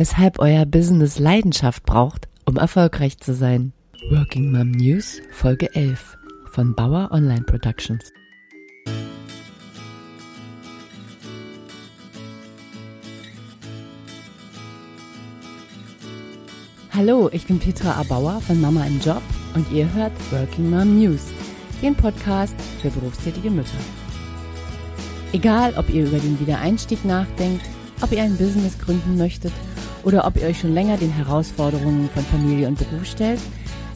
weshalb euer Business Leidenschaft braucht, um erfolgreich zu sein. Working Mom News Folge 11 von Bauer Online Productions. Hallo, ich bin Petra Abauer von Mama im Job und ihr hört Working Mom News, den Podcast für berufstätige Mütter. Egal, ob ihr über den Wiedereinstieg nachdenkt, ob ihr ein Business gründen möchtet oder ob ihr euch schon länger den Herausforderungen von Familie und Beruf stellt,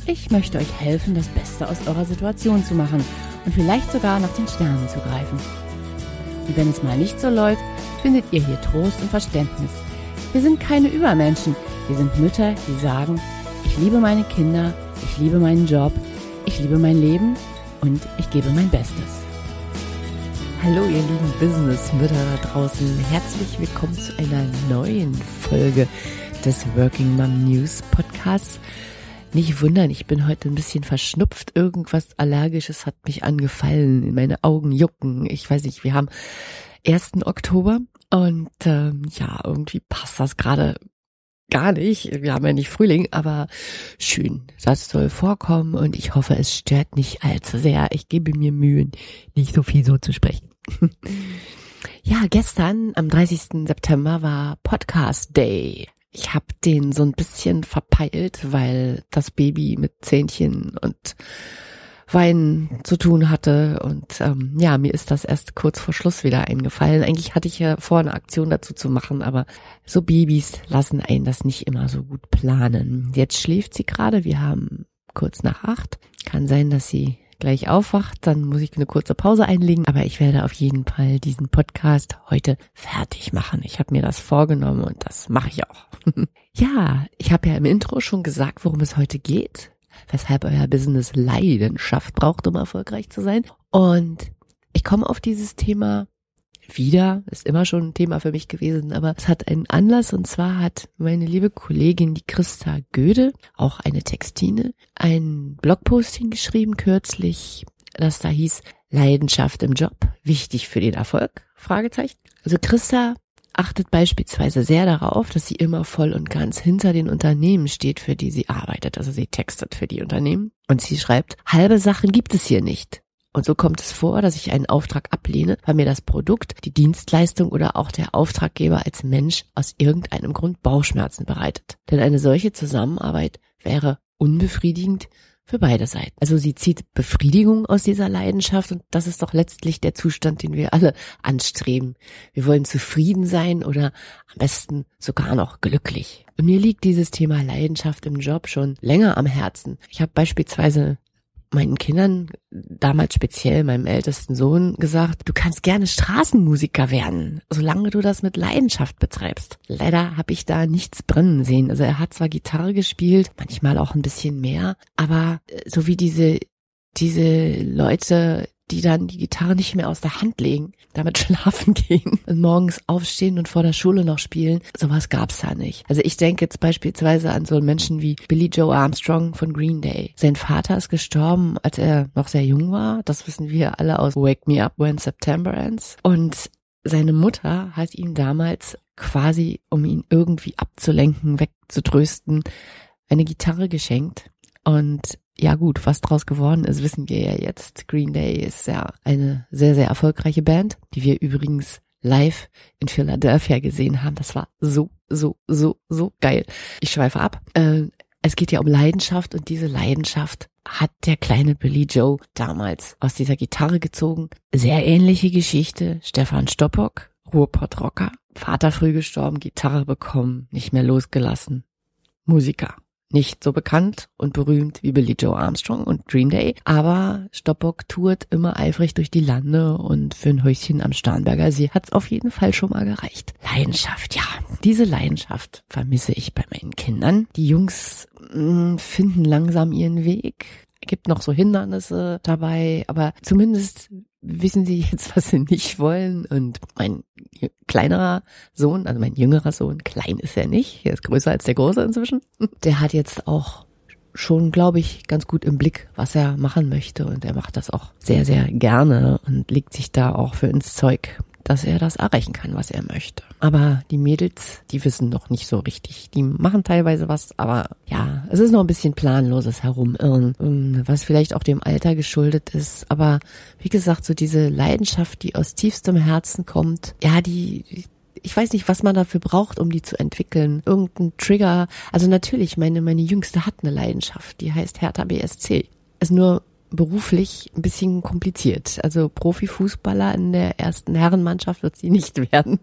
ich möchte euch helfen, das Beste aus eurer Situation zu machen und vielleicht sogar nach den Sternen zu greifen. Und wenn es mal nicht so läuft, findet ihr hier Trost und Verständnis. Wir sind keine Übermenschen, wir sind Mütter, die sagen, ich liebe meine Kinder, ich liebe meinen Job, ich liebe mein Leben und ich gebe mein Bestes. Hallo ihr lieben Business-Mütter da draußen. Herzlich willkommen zu einer neuen Folge des Working Mom News Podcasts. Nicht wundern, ich bin heute ein bisschen verschnupft. Irgendwas Allergisches hat mich angefallen. Meine Augen jucken. Ich weiß nicht, wir haben 1. Oktober und ähm, ja, irgendwie passt das gerade gar nicht. Wir haben ja nicht Frühling, aber schön. Das soll vorkommen und ich hoffe, es stört nicht allzu sehr. Ich gebe mir Mühen, nicht so viel so zu sprechen. Ja, gestern am 30. September war Podcast Day. Ich habe den so ein bisschen verpeilt, weil das Baby mit Zähnchen und Weinen zu tun hatte. Und ähm, ja, mir ist das erst kurz vor Schluss wieder eingefallen. Eigentlich hatte ich ja vor, eine Aktion dazu zu machen, aber so Babys lassen einen das nicht immer so gut planen. Jetzt schläft sie gerade. Wir haben kurz nach acht. Kann sein, dass sie gleich aufwacht, dann muss ich eine kurze Pause einlegen. Aber ich werde auf jeden Fall diesen Podcast heute fertig machen. Ich habe mir das vorgenommen und das mache ich auch. ja, ich habe ja im Intro schon gesagt, worum es heute geht, weshalb euer Business Leidenschaft braucht, um erfolgreich zu sein. Und ich komme auf dieses Thema wieder, ist immer schon ein Thema für mich gewesen, aber es hat einen Anlass und zwar hat meine liebe Kollegin, die Christa Göde, auch eine Textine, ein Blogposting geschrieben kürzlich, das da hieß Leidenschaft im Job, wichtig für den Erfolg? Fragezeichen. Also Christa achtet beispielsweise sehr darauf, dass sie immer voll und ganz hinter den Unternehmen steht, für die sie arbeitet. Also sie textet für die Unternehmen und sie schreibt, halbe Sachen gibt es hier nicht. Und so kommt es vor, dass ich einen Auftrag ablehne, weil mir das Produkt, die Dienstleistung oder auch der Auftraggeber als Mensch aus irgendeinem Grund Bauchschmerzen bereitet. Denn eine solche Zusammenarbeit wäre unbefriedigend für beide Seiten. Also sie zieht Befriedigung aus dieser Leidenschaft und das ist doch letztlich der Zustand, den wir alle anstreben. Wir wollen zufrieden sein oder am besten sogar noch glücklich. Und mir liegt dieses Thema Leidenschaft im Job schon länger am Herzen. Ich habe beispielsweise meinen Kindern, damals speziell meinem ältesten Sohn, gesagt, du kannst gerne Straßenmusiker werden, solange du das mit Leidenschaft betreibst. Leider habe ich da nichts brennen sehen. Also er hat zwar Gitarre gespielt, manchmal auch ein bisschen mehr, aber äh, so wie diese diese Leute die dann die Gitarre nicht mehr aus der Hand legen, damit schlafen gehen und morgens aufstehen und vor der Schule noch spielen. Sowas gab's da nicht. Also ich denke jetzt beispielsweise an so Menschen wie Billy Joe Armstrong von Green Day. Sein Vater ist gestorben, als er noch sehr jung war. Das wissen wir alle aus Wake Me Up When September Ends. Und seine Mutter hat ihm damals quasi, um ihn irgendwie abzulenken, wegzutrösten, eine Gitarre geschenkt. Und ja gut, was draus geworden ist, wissen wir ja jetzt. Green Day ist ja eine sehr, sehr erfolgreiche Band, die wir übrigens live in Philadelphia gesehen haben. Das war so, so, so, so geil. Ich schweife ab. Äh, es geht ja um Leidenschaft und diese Leidenschaft hat der kleine Billy Joe damals aus dieser Gitarre gezogen. Sehr ähnliche Geschichte. Stefan Stoppock, Ruhrpott-Rocker, Vater früh gestorben, Gitarre bekommen, nicht mehr losgelassen. Musiker nicht so bekannt und berühmt wie Billy Joe Armstrong und Green Day, aber Stoppock tourt immer eifrig durch die Lande und für ein Häuschen am Starnberger See hat's auf jeden Fall schon mal gereicht. Leidenschaft, ja. Diese Leidenschaft vermisse ich bei meinen Kindern. Die Jungs mm, finden langsam ihren Weg gibt noch so Hindernisse dabei, aber zumindest wissen sie jetzt, was sie nicht wollen. Und mein kleinerer Sohn, also mein jüngerer Sohn, klein ist er nicht, er ist größer als der große inzwischen, der hat jetzt auch schon, glaube ich, ganz gut im Blick, was er machen möchte. Und er macht das auch sehr, sehr gerne und legt sich da auch für ins Zeug. Dass er das erreichen kann, was er möchte. Aber die Mädels, die wissen noch nicht so richtig. Die machen teilweise was, aber ja, es ist noch ein bisschen planloses Herumirren, ähm, was vielleicht auch dem Alter geschuldet ist. Aber wie gesagt, so diese Leidenschaft, die aus tiefstem Herzen kommt, ja, die, ich weiß nicht, was man dafür braucht, um die zu entwickeln. Irgendein Trigger. Also natürlich, meine, meine Jüngste hat eine Leidenschaft, die heißt Hertha BSC. Ist nur beruflich ein bisschen kompliziert. Also Profifußballer in der ersten Herrenmannschaft wird sie nicht werden.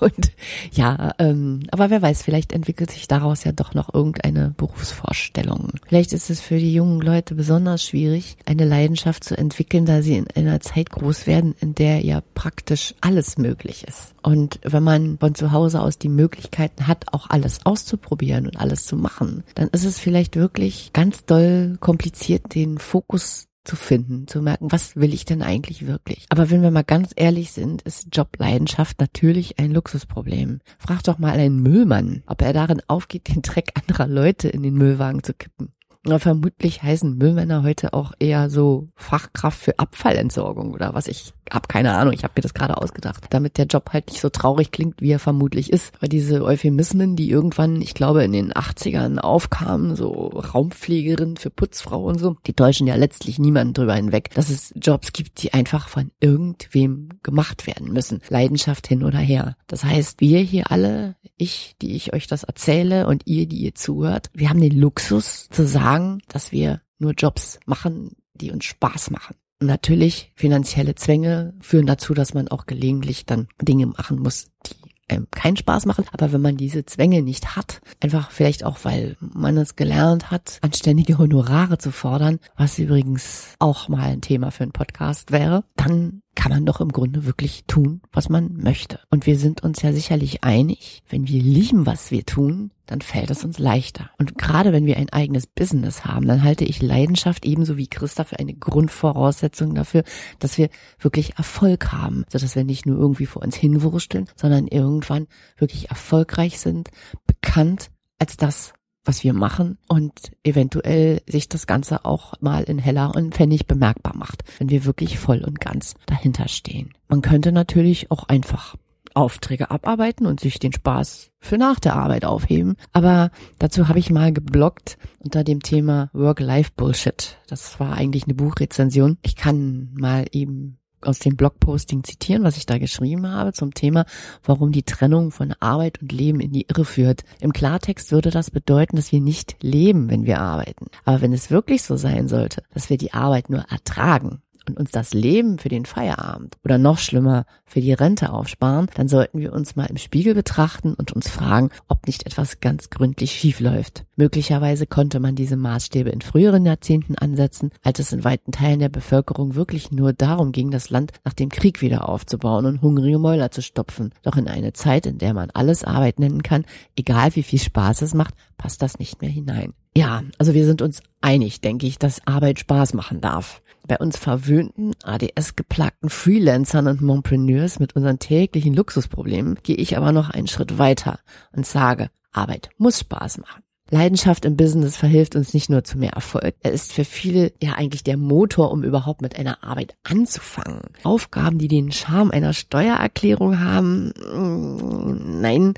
Und ja, ähm, aber wer weiß, vielleicht entwickelt sich daraus ja doch noch irgendeine Berufsvorstellung. Vielleicht ist es für die jungen Leute besonders schwierig, eine Leidenschaft zu entwickeln, da sie in einer Zeit groß werden, in der ja praktisch alles möglich ist. Und wenn man von zu Hause aus die Möglichkeiten hat, auch alles auszuprobieren und alles zu machen, dann ist es vielleicht wirklich ganz doll kompliziert, den Fokus zu finden, zu merken, was will ich denn eigentlich wirklich? Aber wenn wir mal ganz ehrlich sind, ist Jobleidenschaft natürlich ein Luxusproblem. Frag doch mal einen Müllmann, ob er darin aufgeht, den Dreck anderer Leute in den Müllwagen zu kippen. Na, vermutlich heißen Müllmänner heute auch eher so Fachkraft für Abfallentsorgung oder was. Ich hab keine Ahnung, ich habe mir das gerade ausgedacht, damit der Job halt nicht so traurig klingt, wie er vermutlich ist. Weil diese Euphemismen, die irgendwann, ich glaube, in den 80ern aufkamen, so Raumpflegerin für Putzfrau und so, die täuschen ja letztlich niemanden drüber hinweg, dass es Jobs gibt, die einfach von irgendwem gemacht werden müssen. Leidenschaft hin oder her. Das heißt, wir hier alle, ich, die ich euch das erzähle und ihr, die ihr zuhört, wir haben den Luxus zu sagen, dass wir nur Jobs machen, die uns Spaß machen. Natürlich, finanzielle Zwänge führen dazu, dass man auch gelegentlich dann Dinge machen muss, die einem keinen Spaß machen. Aber wenn man diese Zwänge nicht hat, einfach vielleicht auch, weil man es gelernt hat, anständige Honorare zu fordern, was übrigens auch mal ein Thema für einen Podcast wäre, dann kann man doch im Grunde wirklich tun, was man möchte. Und wir sind uns ja sicherlich einig, wenn wir lieben, was wir tun, dann fällt es uns leichter. Und gerade wenn wir ein eigenes Business haben, dann halte ich Leidenschaft ebenso wie Christa für eine Grundvoraussetzung dafür, dass wir wirklich Erfolg haben, sodass wir nicht nur irgendwie vor uns hinwursteln, sondern irgendwann wirklich erfolgreich sind, bekannt als das, was wir machen und eventuell sich das Ganze auch mal in heller und Pfennig bemerkbar macht, wenn wir wirklich voll und ganz dahinter stehen. Man könnte natürlich auch einfach Aufträge abarbeiten und sich den Spaß für nach der Arbeit aufheben. Aber dazu habe ich mal geblockt unter dem Thema Work-Life-Bullshit. Das war eigentlich eine Buchrezension. Ich kann mal eben aus dem Blogposting zitieren, was ich da geschrieben habe zum Thema, warum die Trennung von Arbeit und Leben in die Irre führt. Im Klartext würde das bedeuten, dass wir nicht leben, wenn wir arbeiten. Aber wenn es wirklich so sein sollte, dass wir die Arbeit nur ertragen, und uns das Leben für den Feierabend oder noch schlimmer für die Rente aufsparen, dann sollten wir uns mal im Spiegel betrachten und uns fragen, ob nicht etwas ganz gründlich schief läuft. Möglicherweise konnte man diese Maßstäbe in früheren Jahrzehnten ansetzen, als es in weiten Teilen der Bevölkerung wirklich nur darum ging, das Land nach dem Krieg wieder aufzubauen und hungrige Mäuler zu stopfen. Doch in eine Zeit, in der man alles Arbeit nennen kann, egal wie viel Spaß es macht, passt das nicht mehr hinein. Ja, also wir sind uns einig, denke ich, dass Arbeit Spaß machen darf. Bei uns verwöhnten, ADS-geplagten Freelancern und Montpreneurs mit unseren täglichen Luxusproblemen gehe ich aber noch einen Schritt weiter und sage, Arbeit muss Spaß machen. Leidenschaft im Business verhilft uns nicht nur zu mehr Erfolg. Er ist für viele ja eigentlich der Motor, um überhaupt mit einer Arbeit anzufangen. Aufgaben, die den Charme einer Steuererklärung haben, mm, nein,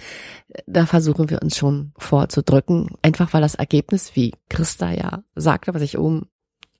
da versuchen wir uns schon vorzudrücken. Einfach weil das Ergebnis, wie Christa ja sagte, was ich oben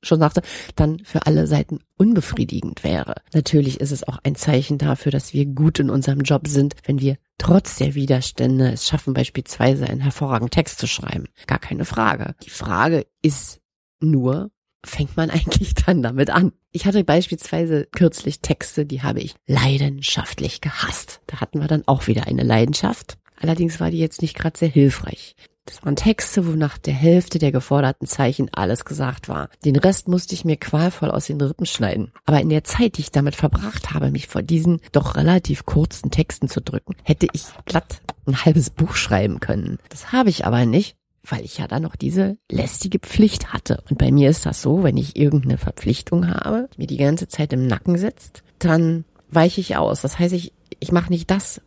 schon sagte, dann für alle Seiten unbefriedigend wäre. Natürlich ist es auch ein Zeichen dafür, dass wir gut in unserem Job sind, wenn wir trotz der Widerstände es schaffen, beispielsweise einen hervorragenden Text zu schreiben. Gar keine Frage. Die Frage ist nur, fängt man eigentlich dann damit an? Ich hatte beispielsweise kürzlich Texte, die habe ich leidenschaftlich gehasst. Da hatten wir dann auch wieder eine Leidenschaft. Allerdings war die jetzt nicht gerade sehr hilfreich. Das waren Texte, wo nach der Hälfte der geforderten Zeichen alles gesagt war. Den Rest musste ich mir qualvoll aus den Rippen schneiden. Aber in der Zeit, die ich damit verbracht habe, mich vor diesen doch relativ kurzen Texten zu drücken, hätte ich glatt ein halbes Buch schreiben können. Das habe ich aber nicht, weil ich ja da noch diese lästige Pflicht hatte. Und bei mir ist das so, wenn ich irgendeine Verpflichtung habe, die mir die ganze Zeit im Nacken sitzt, dann weiche ich aus. Das heißt, ich, ich mache nicht das,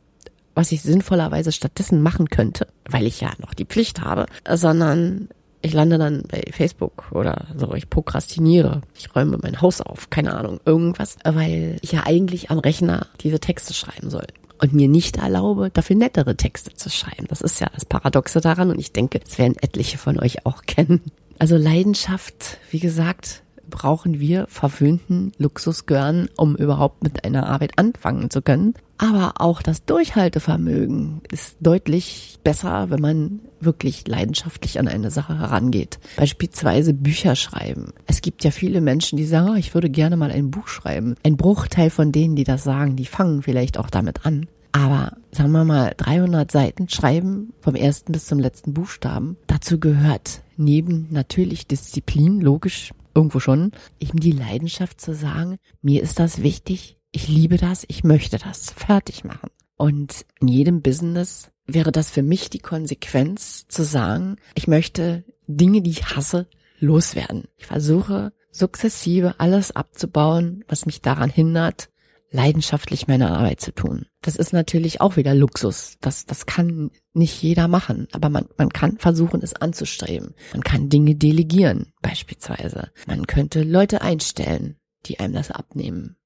was ich sinnvollerweise stattdessen machen könnte, weil ich ja noch die Pflicht habe, sondern ich lande dann bei Facebook oder so, ich prokrastiniere, ich räume mein Haus auf, keine Ahnung, irgendwas, weil ich ja eigentlich am Rechner diese Texte schreiben soll. Und mir nicht erlaube, dafür nettere Texte zu schreiben. Das ist ja das Paradoxe daran. Und ich denke, das werden etliche von euch auch kennen. Also Leidenschaft, wie gesagt, brauchen wir verwöhnten Luxusgörn, um überhaupt mit einer Arbeit anfangen zu können. Aber auch das Durchhaltevermögen ist deutlich besser, wenn man wirklich leidenschaftlich an eine Sache herangeht. Beispielsweise Bücher schreiben. Es gibt ja viele Menschen, die sagen, oh, ich würde gerne mal ein Buch schreiben. Ein Bruchteil von denen, die das sagen, die fangen vielleicht auch damit an. Aber sagen wir mal 300 Seiten schreiben vom ersten bis zum letzten Buchstaben. Dazu gehört neben natürlich Disziplin, logisch irgendwo schon, eben die Leidenschaft zu sagen, mir ist das wichtig, ich liebe das, ich möchte das fertig machen. Und in jedem Business wäre das für mich die Konsequenz zu sagen, ich möchte Dinge, die ich hasse, loswerden. Ich versuche sukzessive alles abzubauen, was mich daran hindert, leidenschaftlich meine Arbeit zu tun. Das ist natürlich auch wieder Luxus. Das, das kann nicht jeder machen, aber man, man kann versuchen, es anzustreben. Man kann Dinge delegieren, beispielsweise. Man könnte Leute einstellen, die einem das abnehmen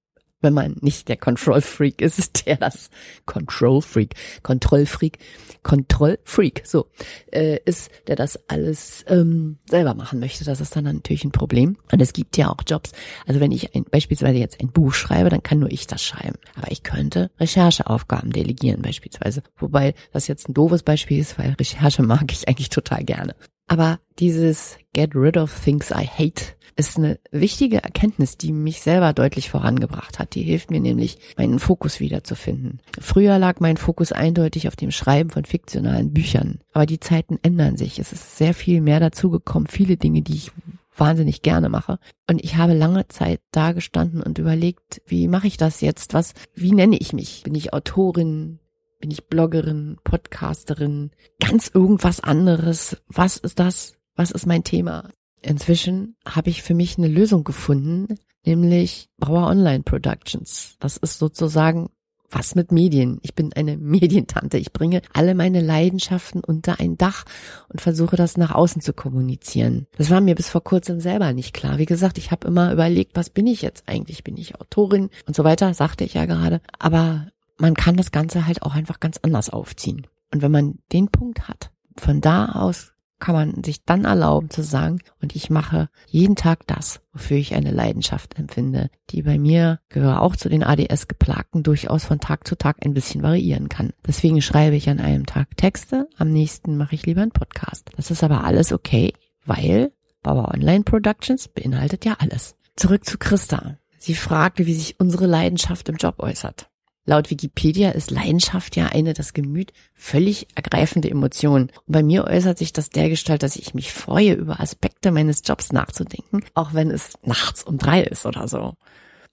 wenn man nicht der Control Freak ist, der das Control Freak, Control Freak, Control Freak, so äh, ist, der das alles ähm, selber machen möchte. Das ist dann natürlich ein Problem. Und es gibt ja auch Jobs. Also wenn ich ein, beispielsweise jetzt ein Buch schreibe, dann kann nur ich das schreiben. Aber ich könnte Rechercheaufgaben delegieren beispielsweise. Wobei das jetzt ein doofes Beispiel ist, weil Recherche mag ich eigentlich total gerne. Aber dieses Get rid of things I hate ist eine wichtige Erkenntnis, die mich selber deutlich vorangebracht hat. Die hilft mir nämlich, meinen Fokus wiederzufinden. Früher lag mein Fokus eindeutig auf dem Schreiben von fiktionalen Büchern. Aber die Zeiten ändern sich. Es ist sehr viel mehr dazugekommen. Viele Dinge, die ich wahnsinnig gerne mache. Und ich habe lange Zeit da gestanden und überlegt, wie mache ich das jetzt? Was, wie nenne ich mich? Bin ich Autorin? Bin ich Bloggerin, Podcasterin, ganz irgendwas anderes? Was ist das? Was ist mein Thema? Inzwischen habe ich für mich eine Lösung gefunden, nämlich Bauer Online Productions. Das ist sozusagen was mit Medien. Ich bin eine Medientante. Ich bringe alle meine Leidenschaften unter ein Dach und versuche das nach außen zu kommunizieren. Das war mir bis vor kurzem selber nicht klar. Wie gesagt, ich habe immer überlegt, was bin ich jetzt eigentlich? Bin ich Autorin und so weiter, sagte ich ja gerade. Aber man kann das Ganze halt auch einfach ganz anders aufziehen. Und wenn man den Punkt hat, von da aus kann man sich dann erlauben zu sagen, und ich mache jeden Tag das, wofür ich eine Leidenschaft empfinde, die bei mir, gehöre auch zu den ADS-Geplagten, durchaus von Tag zu Tag ein bisschen variieren kann. Deswegen schreibe ich an einem Tag Texte, am nächsten mache ich lieber einen Podcast. Das ist aber alles okay, weil Bauer Online Productions beinhaltet ja alles. Zurück zu Christa. Sie fragte, wie sich unsere Leidenschaft im Job äußert. Laut Wikipedia ist Leidenschaft ja eine das Gemüt völlig ergreifende Emotion. Und bei mir äußert sich das dergestalt, dass ich mich freue, über Aspekte meines Jobs nachzudenken, auch wenn es nachts um drei ist oder so.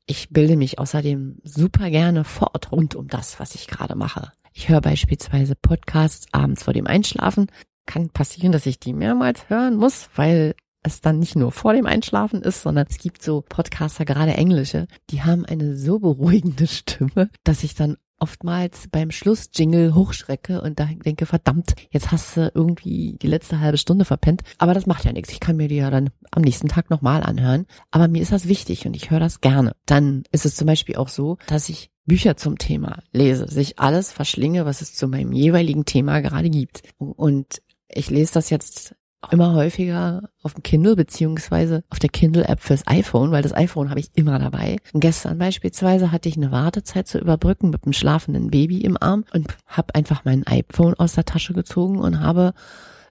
Ich bilde mich außerdem super gerne fort rund um das, was ich gerade mache. Ich höre beispielsweise Podcasts abends vor dem Einschlafen. Kann passieren, dass ich die mehrmals hören muss, weil es dann nicht nur vor dem Einschlafen ist, sondern es gibt so Podcaster, gerade englische, die haben eine so beruhigende Stimme, dass ich dann oftmals beim Schlussjingle hochschrecke und da denke, verdammt, jetzt hast du irgendwie die letzte halbe Stunde verpennt. Aber das macht ja nichts. Ich kann mir die ja dann am nächsten Tag nochmal anhören. Aber mir ist das wichtig und ich höre das gerne. Dann ist es zum Beispiel auch so, dass ich Bücher zum Thema lese, sich alles verschlinge, was es zu meinem jeweiligen Thema gerade gibt. Und ich lese das jetzt immer häufiger auf dem Kindle beziehungsweise auf der Kindle-App fürs iPhone, weil das iPhone habe ich immer dabei. Und gestern beispielsweise hatte ich eine Wartezeit zu überbrücken mit einem schlafenden Baby im Arm und habe einfach mein iPhone aus der Tasche gezogen und habe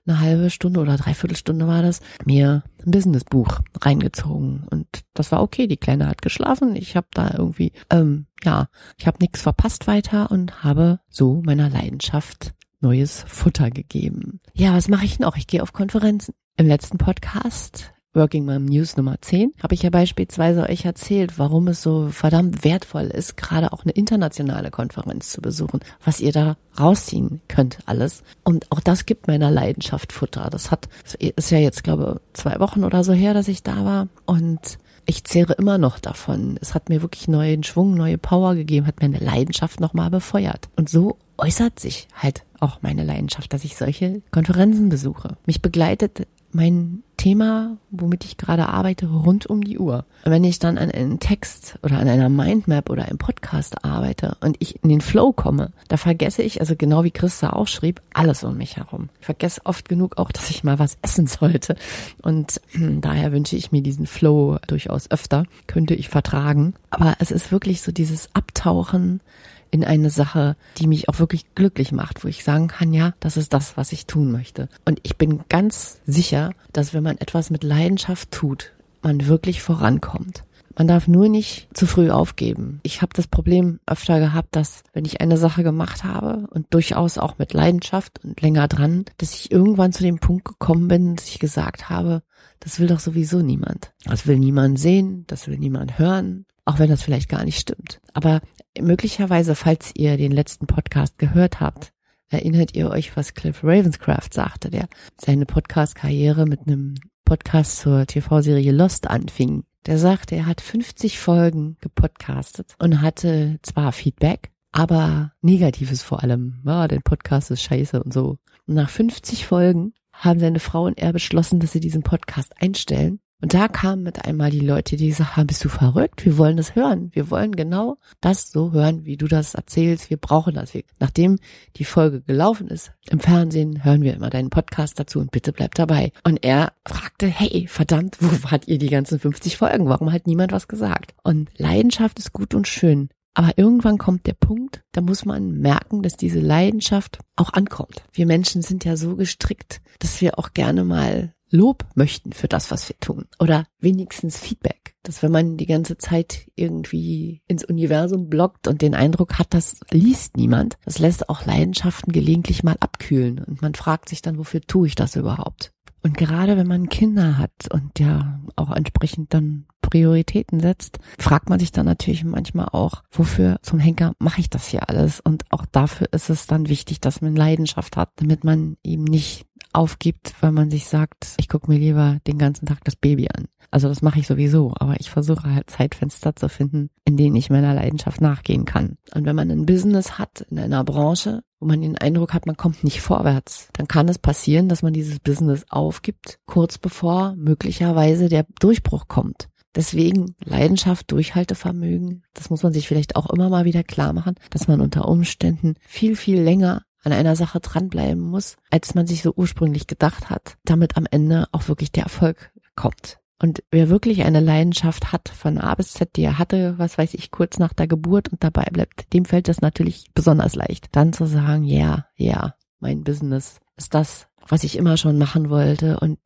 eine halbe Stunde oder dreiviertel Stunde war das, mir ein Businessbuch reingezogen. Und das war okay. Die Kleine hat geschlafen. Ich habe da irgendwie, ähm, ja, ich habe nichts verpasst weiter und habe so meiner Leidenschaft neues Futter gegeben. Ja, was mache ich noch? Ich gehe auf Konferenzen. Im letzten Podcast Working Mom News Nummer 10 habe ich ja beispielsweise euch erzählt, warum es so verdammt wertvoll ist, gerade auch eine internationale Konferenz zu besuchen, was ihr da rausziehen könnt alles. Und auch das gibt meiner Leidenschaft Futter. Das hat, ist ja jetzt, glaube zwei Wochen oder so her, dass ich da war. Und ich zehre immer noch davon. Es hat mir wirklich neuen Schwung, neue Power gegeben, hat mir eine Leidenschaft nochmal befeuert. Und so äußert sich halt auch meine Leidenschaft, dass ich solche Konferenzen besuche. Mich begleitet mein Thema, womit ich gerade arbeite, rund um die Uhr. Und wenn ich dann an einem Text oder an einer Mindmap oder einem Podcast arbeite und ich in den Flow komme, da vergesse ich, also genau wie Christa auch schrieb, alles um mich herum. Ich vergesse oft genug auch, dass ich mal was essen sollte. Und hm, daher wünsche ich mir diesen Flow durchaus öfter, könnte ich vertragen. Aber es ist wirklich so dieses Abtauchen in eine Sache, die mich auch wirklich glücklich macht, wo ich sagen kann, ja, das ist das, was ich tun möchte. Und ich bin ganz sicher, dass wenn man etwas mit Leidenschaft tut, man wirklich vorankommt. Man darf nur nicht zu früh aufgeben. Ich habe das Problem öfter gehabt, dass wenn ich eine Sache gemacht habe und durchaus auch mit Leidenschaft und länger dran, dass ich irgendwann zu dem Punkt gekommen bin, dass ich gesagt habe, das will doch sowieso niemand. Das will niemand sehen, das will niemand hören, auch wenn das vielleicht gar nicht stimmt. Aber möglicherweise, falls ihr den letzten Podcast gehört habt, erinnert ihr euch, was Cliff Ravenscraft sagte, der seine Podcast-Karriere mit einem Podcast zur TV-Serie Lost anfing. Der sagte, er hat 50 Folgen gepodcastet und hatte zwar Feedback, aber Negatives vor allem. Ja, der Podcast ist scheiße und so. Und nach 50 Folgen haben seine Frau und er beschlossen, dass sie diesen Podcast einstellen und da kamen mit einmal die Leute, die gesagt haben, bist du verrückt? Wir wollen das hören. Wir wollen genau das so hören, wie du das erzählst. Wir brauchen das. Nachdem die Folge gelaufen ist, im Fernsehen hören wir immer deinen Podcast dazu und bitte bleib dabei. Und er fragte, hey, verdammt, wo wart ihr die ganzen 50 Folgen? Warum hat niemand was gesagt? Und Leidenschaft ist gut und schön. Aber irgendwann kommt der Punkt, da muss man merken, dass diese Leidenschaft auch ankommt. Wir Menschen sind ja so gestrickt, dass wir auch gerne mal Lob möchten für das, was wir tun. Oder wenigstens Feedback. Dass wenn man die ganze Zeit irgendwie ins Universum blockt und den Eindruck hat, das liest niemand, das lässt auch Leidenschaften gelegentlich mal abkühlen. Und man fragt sich dann, wofür tue ich das überhaupt? Und gerade wenn man Kinder hat und ja auch entsprechend dann Prioritäten setzt, fragt man sich dann natürlich manchmal auch, wofür zum Henker mache ich das hier alles? Und auch dafür ist es dann wichtig, dass man Leidenschaft hat, damit man eben nicht aufgibt, weil man sich sagt, ich gucke mir lieber den ganzen Tag das Baby an. Also das mache ich sowieso, aber ich versuche halt Zeitfenster zu finden, in denen ich meiner Leidenschaft nachgehen kann. Und wenn man ein Business hat in einer Branche, wo man den Eindruck hat, man kommt nicht vorwärts, dann kann es passieren, dass man dieses Business aufgibt, kurz bevor möglicherweise der Durchbruch kommt. Deswegen Leidenschaft, Durchhaltevermögen, das muss man sich vielleicht auch immer mal wieder klar machen, dass man unter Umständen viel, viel länger an einer Sache dranbleiben muss, als man sich so ursprünglich gedacht hat, damit am Ende auch wirklich der Erfolg kommt. Und wer wirklich eine Leidenschaft hat von A bis Z, die er hatte, was weiß ich, kurz nach der Geburt und dabei bleibt, dem fällt es natürlich besonders leicht, dann zu sagen, ja, yeah, ja, yeah, mein Business ist das, was ich immer schon machen wollte und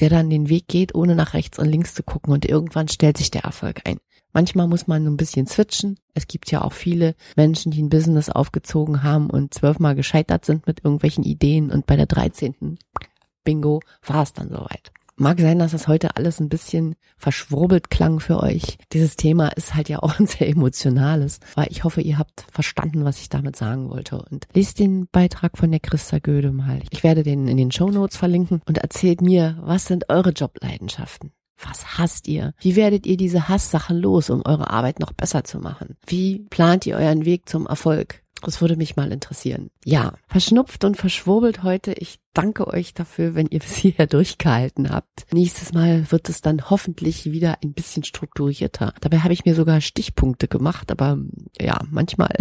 der dann den Weg geht, ohne nach rechts und links zu gucken und irgendwann stellt sich der Erfolg ein. Manchmal muss man ein bisschen switchen. Es gibt ja auch viele Menschen, die ein Business aufgezogen haben und zwölfmal gescheitert sind mit irgendwelchen Ideen und bei der 13. Bingo war es dann soweit. Mag sein, dass das heute alles ein bisschen verschwurbelt klang für euch. Dieses Thema ist halt ja auch ein sehr emotionales, weil ich hoffe, ihr habt verstanden, was ich damit sagen wollte. Und lest den Beitrag von der Christa Göde mal. Ich werde den in den Show Notes verlinken und erzählt mir, was sind eure Jobleidenschaften? Was hasst ihr? Wie werdet ihr diese Hasssachen los, um eure Arbeit noch besser zu machen? Wie plant ihr euren Weg zum Erfolg? Das würde mich mal interessieren. Ja, verschnupft und verschwurbelt heute. Ich danke euch dafür, wenn ihr bis hierher durchgehalten habt. Nächstes Mal wird es dann hoffentlich wieder ein bisschen strukturierter. Dabei habe ich mir sogar Stichpunkte gemacht, aber ja, manchmal.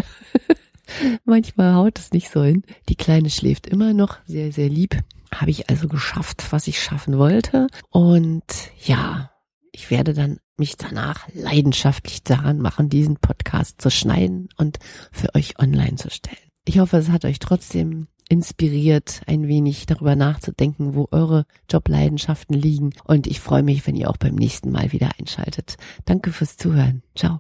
manchmal haut es nicht so hin. Die Kleine schläft immer noch sehr, sehr lieb habe ich also geschafft, was ich schaffen wollte. Und ja, ich werde dann mich danach leidenschaftlich daran machen, diesen Podcast zu schneiden und für euch online zu stellen. Ich hoffe, es hat euch trotzdem inspiriert, ein wenig darüber nachzudenken, wo eure Jobleidenschaften liegen. Und ich freue mich, wenn ihr auch beim nächsten Mal wieder einschaltet. Danke fürs Zuhören. Ciao.